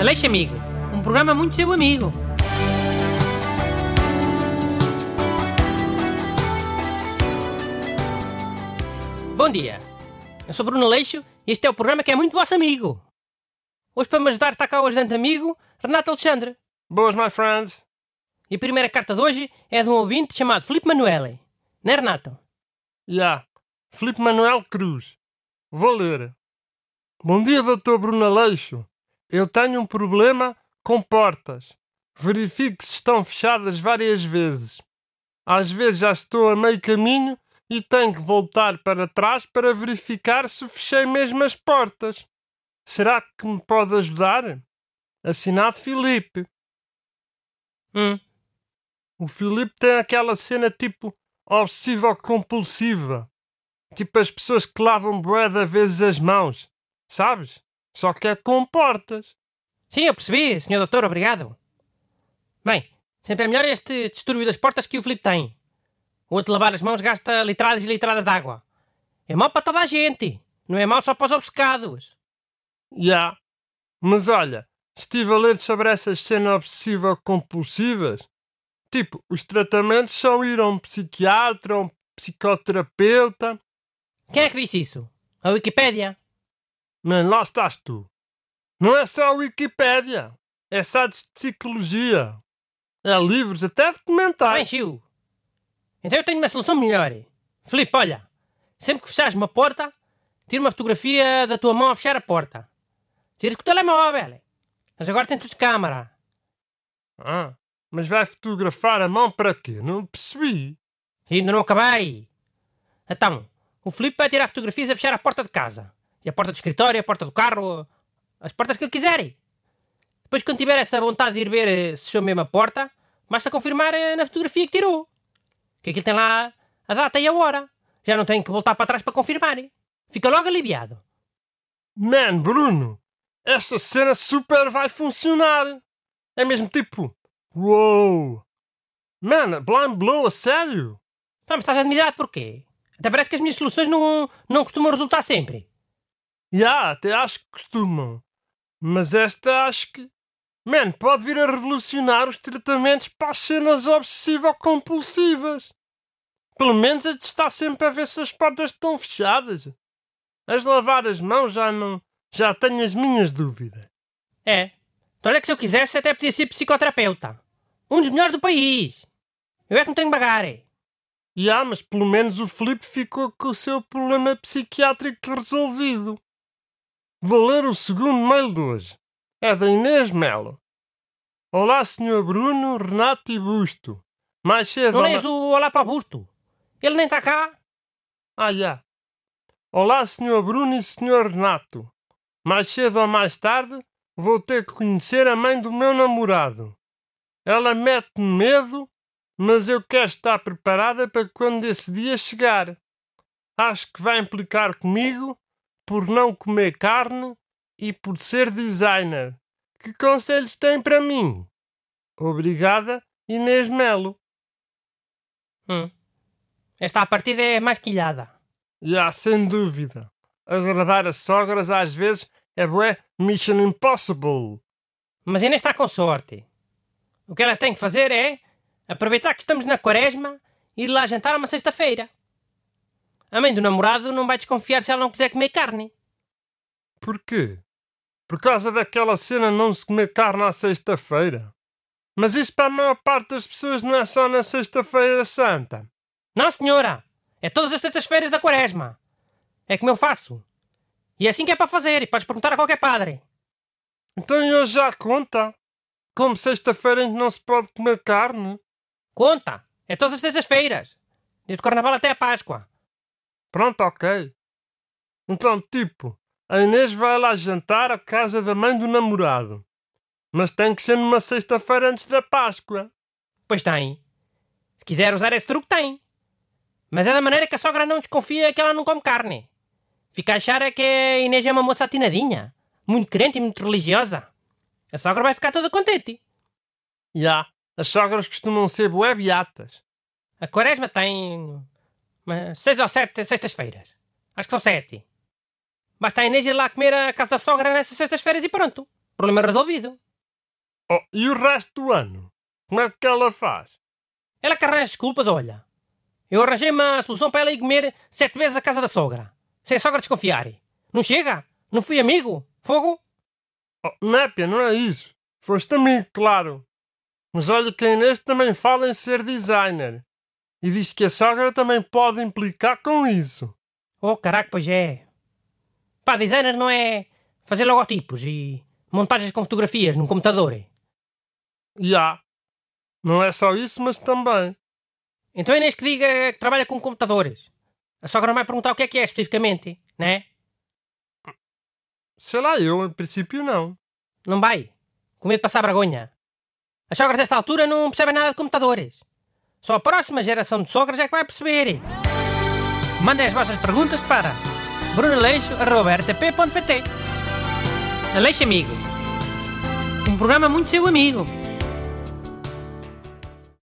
Aleixo Amigo, um programa muito seu amigo. Bom dia, eu sou Bruno Aleixo e este é o programa que é muito vosso amigo. Hoje para me ajudar está cá o ajudante amigo, Renato Alexandre. Boas, my friends. E a primeira carta de hoje é de um ouvinte chamado Filipe Manuele. Não é, Renato? Já. Yeah. Filipe Manuel Cruz. Vou ler. Bom dia, Dr. Bruno Aleixo. Eu tenho um problema com portas. Verifique se estão fechadas várias vezes. Às vezes já estou a meio caminho e tenho que voltar para trás para verificar se fechei mesmo as portas. Será que me pode ajudar? Assinado Filipe. Hum. O Filipe tem aquela cena tipo obsessiva compulsiva. Tipo as pessoas que lavam bué de vezes as mãos. Sabes? Só que é com portas. Sim, eu percebi, senhor doutor, obrigado. Bem, sempre é melhor este distúrbio das portas que o Filipe tem. O outro lavar as mãos gasta litradas e litradas de água. É mau para toda a gente. Não é mau só para os obcecados. Já. Yeah. Mas olha, estive a ler sobre essas cenas obsessiva-compulsivas. Tipo, os tratamentos são ir a um psiquiatra, a um psicoterapeuta. Quem é que disse isso? A Wikipédia? Man, lá estás tu. Não é só a Wikipédia. É sites de psicologia. É livros, até documentários. Bem, Chiu. Então eu tenho uma solução melhor. Filipe, olha. Sempre que fechares uma porta, tira uma fotografia da tua mão a fechar a porta. Tira com o telemóvel. Mas agora tudo de câmara. Ah, mas vai fotografar a mão para quê? Não percebi. Ainda não acabei. Então, o Filipe vai tirar fotografias a fechar a porta de casa. E a porta do escritório, a porta do carro, as portas que ele quiser. Depois, quando tiver essa vontade de ir ver eh, se fechou mesmo a porta, basta confirmar eh, na fotografia que tirou. Que aquilo tem lá a data e a hora. Já não tem que voltar para trás para confirmar. Fica logo aliviado. Man, Bruno, essa cena super vai funcionar. É mesmo tipo, uou. Man, blind blow, a sério? Pá, mas estás admirado porquê? Até parece que as minhas soluções não, não costumam resultar sempre. Já, até acho que costumam. Mas esta acho que. Man, pode vir a revolucionar os tratamentos para as cenas obsessivo-compulsivas. Pelo menos a de estar sempre a ver se as portas estão fechadas. As lavar as mãos já não. Já tenho as minhas dúvidas. É. Então olha que se eu quisesse até podia ser psicoterapeuta. Um dos melhores do país. Eu é que não tenho bagar. Já, mas pelo menos o Felipe ficou com o seu problema psiquiátrico resolvido. Vou ler o segundo mail de hoje. É da Inês Melo. Olá, Sr. Bruno, Renato e Busto. Mais cedo. Não lês o Olá para Busto. Ele nem está cá. Ah, já. Olá, Sr. Bruno e Sr. Renato. Mais cedo ou mais tarde vou ter que conhecer a mãe do meu namorado. Ela mete-me medo, mas eu quero estar preparada para quando esse dia chegar. Acho que vai implicar comigo por não comer carne e por ser designer. Que conselhos tem para mim? Obrigada, Inês Melo. Hum. Esta partida é mais quilhada. Já, sem dúvida. Agradar as sogras às vezes é bué Mission Impossible. Mas Inês está com sorte. O que ela tem que fazer é aproveitar que estamos na quaresma e ir lá jantar uma sexta-feira. A mãe do namorado não vai desconfiar se ela não quiser comer carne. Porquê? Por causa daquela cena não se comer carne à sexta-feira. Mas isso para a maior parte das pessoas não é só na sexta-feira santa. Não, senhora. É todas as sextas-feiras da quaresma. É como eu faço. E é assim que é para fazer. E podes perguntar a qualquer padre. Então hoje já conta. Como sexta-feira em que não se pode comer carne. Conta. É todas as sextas-feiras. Desde o carnaval até a Páscoa. Pronto, ok. Então, tipo, a Inês vai lá jantar à casa da mãe do namorado. Mas tem que ser numa sexta-feira antes da Páscoa. Pois tem. Se quiser usar esse truque, tem. Mas é da maneira que a sogra não desconfia que ela não come carne. Fica a achar é que a Inês é uma moça atinadinha. Muito crente e muito religiosa. A sogra vai ficar toda contente. Já. Yeah, as sogras costumam ser bué beatas. A quaresma tem mas seis ou sete sextas-feiras. Acho que são sete. Basta a Inês ir lá comer a casa da sogra nessas sextas-feiras e pronto. Problema resolvido. Oh, e o resto do ano? Como é que ela faz? Ela que arranja desculpas, olha. Eu arranjei uma solução para ela ir comer sete vezes a casa da sogra. Sem a sogra desconfiar. Não chega? Não fui amigo? Fogo? Oh, Népia, não é isso. Foste amigo, claro. Mas olha que a Inês também fala em ser designer. E diz que a sogra também pode implicar com isso. Oh, caraca, pois é. Pá, designer não é fazer logotipos e montagens com fotografias num computador. Já. Não é só isso, mas também. Então é Inês que diga que trabalha com computadores. A sogra não vai perguntar o que é que é especificamente, né? Sei lá, eu em princípio não. Não vai. Com medo de passar vergonha. As sogras desta altura não percebem nada de computadores. Só a próxima geração de sogras é que vai perceber. Mandem as vossas perguntas para brunaleixo.rtp.pt Aleixo Amigo. Um programa muito seu amigo.